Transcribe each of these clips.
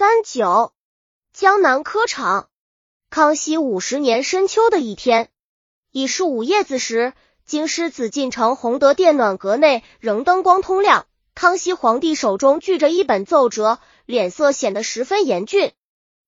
三九，江南科场。康熙五十年深秋的一天，已是午夜子时，京师紫禁城弘德殿暖阁内仍灯光通亮。康熙皇帝手中举着一本奏折，脸色显得十分严峻。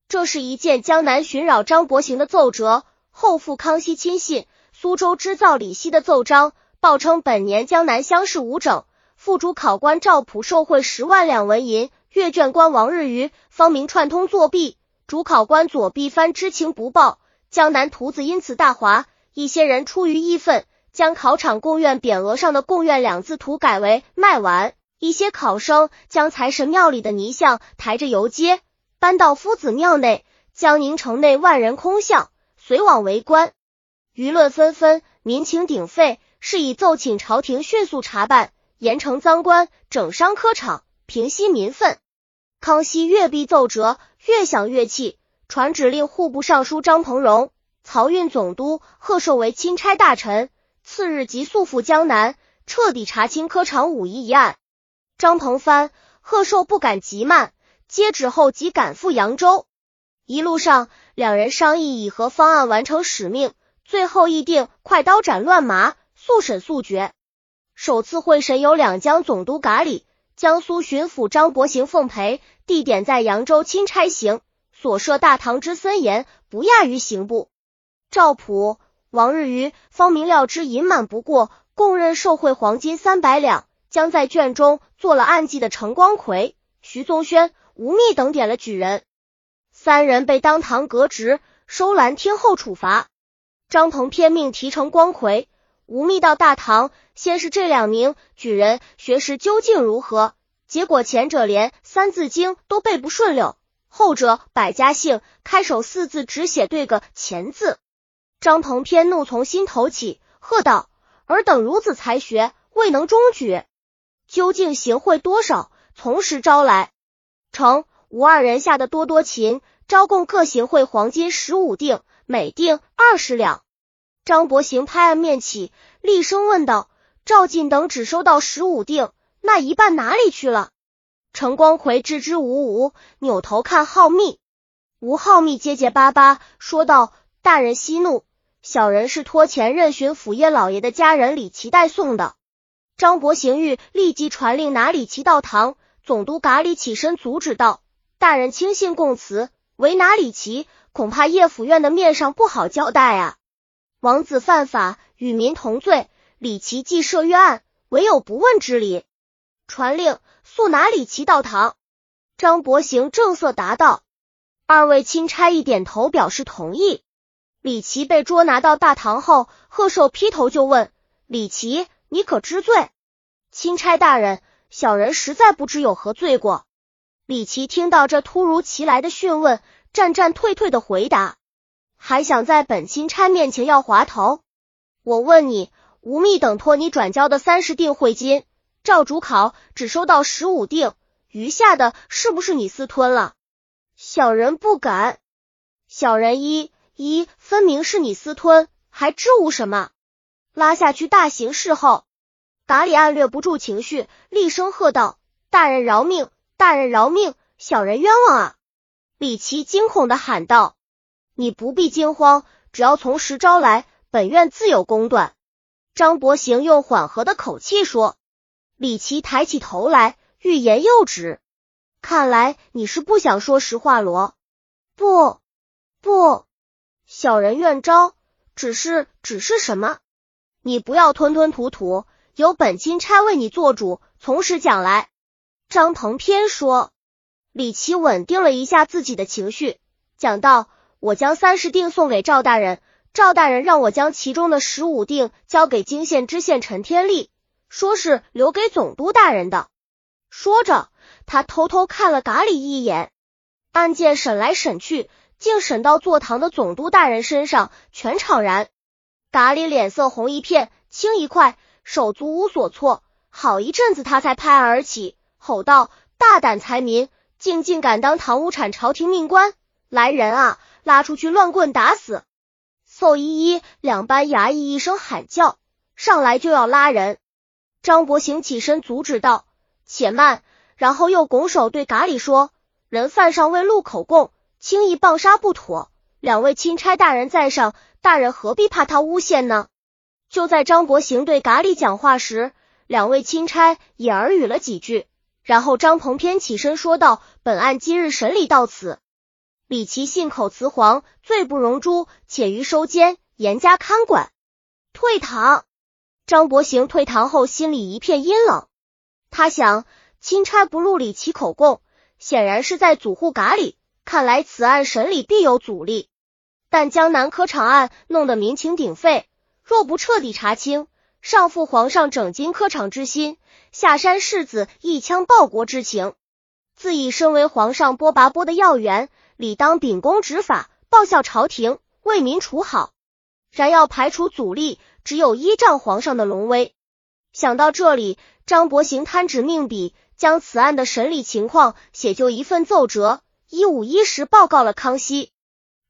这是一件江南寻扰张伯行的奏折，后附康熙亲信苏州织造李希的奏章，报称本年江南乡试无整，副主考官赵普受贿十万两纹银。阅卷官王日余方明串通作弊，主考官左弼藩知情不报，江南图子因此大哗。一些人出于义愤，将考场贡院匾额上的“贡院”两字涂改为“卖完”。一些考生将财神庙里的泥像抬着游街，搬到夫子庙内，江宁城内万人空巷，随往围观，舆论纷纷，民情鼎沸，是以奏请朝廷迅速查办，严惩赃官，整商科场，平息民愤。康熙越逼奏折，越想越气，传旨令户部尚书张鹏荣、漕运总督贺寿为钦差大臣，次日即速赴江南，彻底查清科场五一一案。张鹏帆、贺寿不敢急慢，接旨后即赶赴扬州。一路上，两人商议以何方案完成使命，最后议定快刀斩乱麻，速审速决。首次会审有两江总督噶里。江苏巡抚张伯行奉陪，地点在扬州钦差行，所设大堂之森严，不亚于刑部。赵普、王日余方明料之隐瞒不过，供认受贿黄金三百两，将在卷中做了案记的程光奎、徐宗轩、吴宓等点了举人，三人被当堂革职，收兰听候处罚。张鹏偏命提程光奎。吴宓到大唐，先是这两名举人学识究竟如何，结果前者连《三字经》都背不顺溜，后者百家姓开首四字只写对个钱字。张鹏偏怒从心头起，喝道：“尔等如此才学，未能中举，究竟行贿多少？从实招来。”成吴二人下的多多勤，招供各行贿黄金十五锭，每锭二十两。张伯行拍案面起，厉声问道：“赵进等只收到十五锭，那一半哪里去了？”程光奎支支吾吾，扭头看浩密，吴浩密结结巴巴说道：“大人息怒，小人是托前任巡抚叶老爷的家人李琦代送的。”张伯行欲立即传令拿李琦到堂，总督嘎里起身阻止道：“大人轻信供词，为拿李琦，恐怕叶府院的面上不好交代啊。”王子犯法，与民同罪。李琦既设约案，唯有不问之理。传令速拿李琦到堂。张伯行正色答道：“二位钦差一点头，表示同意。”李琦被捉拿到大堂后，贺寿劈头就问：“李琦，你可知罪？”钦差大人，小人实在不知有何罪过。李琦听到这突如其来的讯问，战战退退的回答。还想在本钦差面前要滑头？我问你，吴宓等托你转交的三十锭贿金，赵主考只收到十五锭，余下的是不是你私吞了？小人不敢。小人一一分明是你私吞，还知无什么？拉下去大刑事后，达里按略不住情绪，厉声喝道：“大人饶命！大人饶命！小人冤枉啊！”李琦惊恐的喊道。你不必惊慌，只要从实招来，本院自有公断。张伯行用缓和的口气说。李琦抬起头来，欲言又止。看来你是不想说实话罗？不，不，小人愿招，只是，只是什么？你不要吞吞吐吐，有本钦差为你做主，从实讲来。张鹏偏说。李琦稳定了一下自己的情绪，讲道。我将三十锭送给赵大人，赵大人让我将其中的十五锭交给泾县知县陈天立，说是留给总督大人的。说着，他偷偷看了嘎里一眼。案件审来审去，竟审到坐堂的总督大人身上，全场然。嘎里脸色红一片，青一块，手足无所措。好一阵子，他才拍案而起，吼道：“大胆财民，竟竟敢当堂屋铲朝廷命官！来人啊！”拉出去乱棍打死！宋依依两班衙役一声喊叫，上来就要拉人。张伯行起身阻止道：“且慢！”然后又拱手对嘎里说：“人犯尚未录口供，轻易棒杀不妥。两位钦差大人在上，大人何必怕他诬陷呢？就在张伯行对嘎里讲话时，两位钦差也耳语了几句。然后张鹏偏起身说道：“本案今日审理到此。李琦信口雌黄，罪不容诛，且于收监，严加看管。”退堂。张伯行退堂后，心里一片阴冷。他想，钦差不入李琦口供。显然是在阻护嘎里，看来此案审理必有阻力。但江南科场案弄得民情鼎沸，若不彻底查清，上负皇上整金科场之心，下山世子一腔报国之情。自以身为皇上拨拔拨的要员，理当秉公执法，报效朝廷，为民除好。然要排除阻力，只有依仗皇上的龙威。想到这里，张伯行摊纸命笔。将此案的审理情况写就一份奏折，一五一十报告了康熙。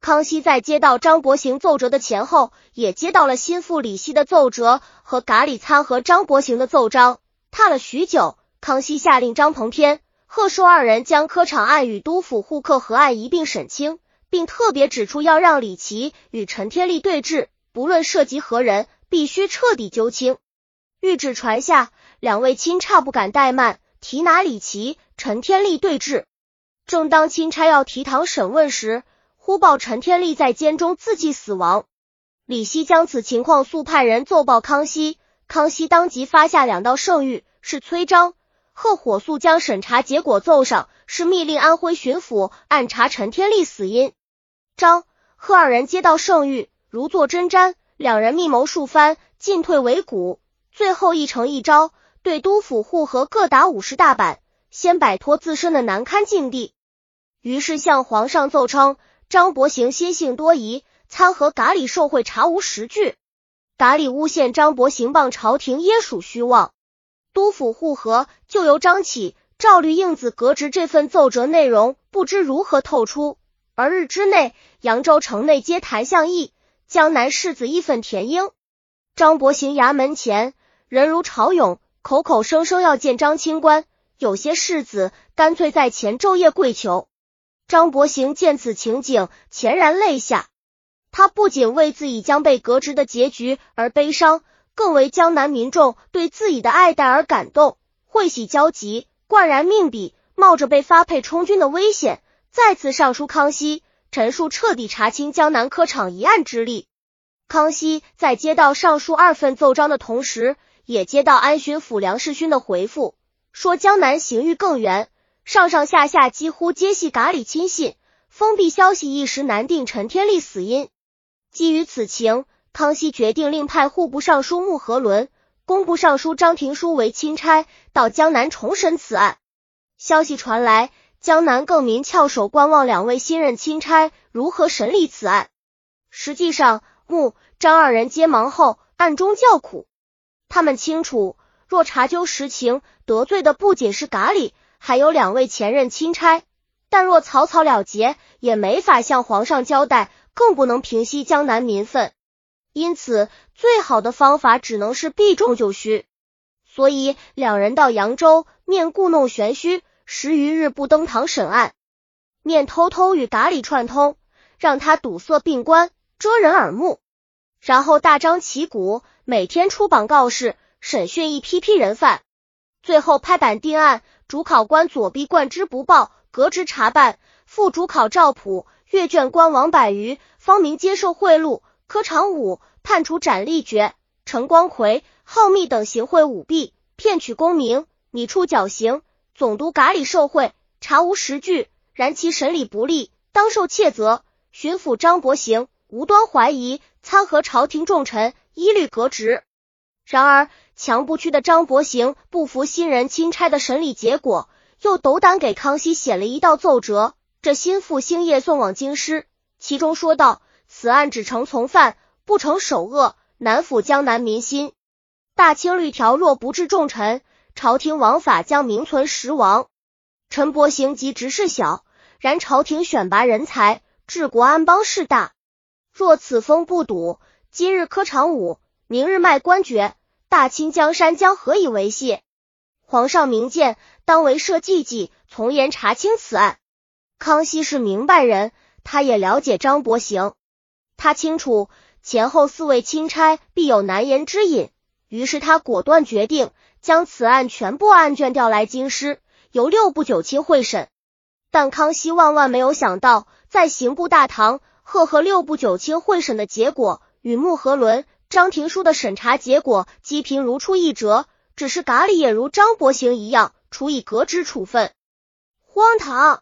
康熙在接到张伯行奏折的前后，也接到了心腹李希的奏折和嘎里参和张伯行的奏章。踏了许久，康熙下令张鹏天、贺寿二人将科场案与督府户客河案一并审清，并特别指出要让李琦与陈天立对峙，不论涉及何人，必须彻底究清。谕旨传下，两位钦差不敢怠慢。提拿李琦、陈天立对峙，正当钦差要提堂审问时，忽报陈天立在监中自尽死亡。李希将此情况速派人奏报康熙，康熙当即发下两道圣谕，是催张、贺火速将审查结果奏上，是密令安徽巡抚暗查陈天立死因。张、贺二人接到圣谕，如坐针毡，两人密谋数番，进退维谷，最后一成一招。对督府户和各打五十大板，先摆脱自身的难堪境地。于是向皇上奏称，张伯行心性多疑，参合嘎里受贿查无实据。嘎里诬陷张伯行谤朝廷，耶属虚妄。督府护河就由张启、赵律应子革职。这份奏折内容不知如何透出，而日之内，扬州城内皆谈向义、江南世子义愤填膺。张伯行衙门前人如潮涌。口口声声要见张清官，有些世子干脆在前昼夜跪求。张伯行见此情景，潸然泪下。他不仅为自己将被革职的结局而悲伤，更为江南民众对自己的爱戴而感动，会喜交集，灌然命笔，冒着被发配充军的危险，再次上书康熙，陈述彻底查清江南科场一案之力。康熙在接到上述二份奏章的同时。也接到安巡抚梁世勋的回复，说江南刑狱更严，上上下下几乎皆系噶里亲信，封闭消息一时难定陈天立死因。基于此情，康熙决定另派户部尚书穆和伦、工部尚书张廷书为钦差，到江南重审此案。消息传来，江南更民翘首观望两位新任钦差如何审理此案。实际上，穆、张二人皆忙后，暗中叫苦。他们清楚，若查究实情，得罪的不仅是嘎里，还有两位前任钦差。但若草草了结，也没法向皇上交代，更不能平息江南民愤。因此，最好的方法只能是避重就虚。所以，两人到扬州，面故弄玄虚，十余日不登堂审案，面偷偷与嘎里串通，让他堵塞病关，遮人耳目。然后大张旗鼓，每天出榜告示，审讯一批批人犯，最后拍板定案。主考官左臂冠之不报，革职查办；副主考赵普、阅卷官王百余、方明接受贿赂。科场武判处斩立决。陈光奎、浩密等行贿舞弊，骗取功名，拟处绞刑。总督嘎里受贿，查无实据，然其审理不力，当受切责。巡抚张伯行无端怀疑。参合朝廷重臣，一律革职。然而强不屈的张伯行不服新人钦差的审理结果，又斗胆给康熙写了一道奏折。这心腹星夜送往京师，其中说道：“此案只成从犯，不成首恶，难抚江南民心。大清律条若不治重臣，朝廷王法将名存实亡。陈伯行及职事小，然朝廷选拔人才，治国安邦事大。”若此风不堵，今日科场武，明日卖官爵，大清江山将何以为谢？皇上明鉴，当为社稷计，从严查清此案。康熙是明白人，他也了解张伯行，他清楚前后四位钦差必有难言之隐，于是他果断决定将此案全部案卷调来京师，由六部九卿会审。但康熙万万没有想到，在刑部大堂，赫赫六部九卿会审的结果与穆和伦、张廷书的审查结果积贫如出一辙，只是咖喱也如张伯行一样处以革职处分，荒唐！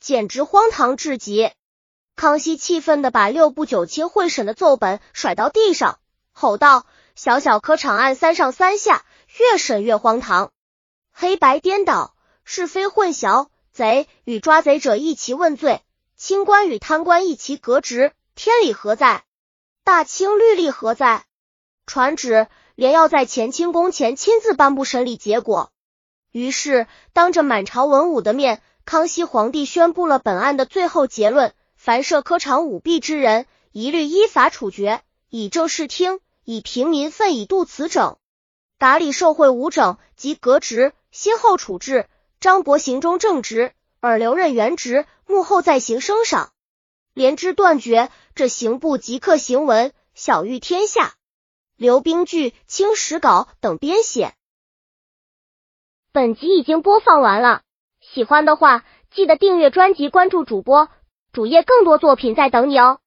简直荒唐至极！康熙气愤的把六部九卿会审的奏本甩到地上，吼道：“小小科场案三上三下，越审越荒唐，黑白颠倒，是非混淆，贼与抓贼者一齐问罪，清官与贪官一齐革职，天理何在？大清律例何在？传旨，连要在乾清宫前亲自颁布审理结果。”于是，当着满朝文武的面。康熙皇帝宣布了本案的最后结论：凡涉科场舞弊之人，一律依法处决，以正视听，以平民愤以度此整。打理受贿无整即革职，先后处置。张伯行中正职，而留任原职，幕后再行升赏。连之断绝，这刑部即刻行文，晓谕天下。刘兵剧《清史稿》等编写。本集已经播放完了。喜欢的话，记得订阅专辑，关注主播主页，更多作品在等你哦。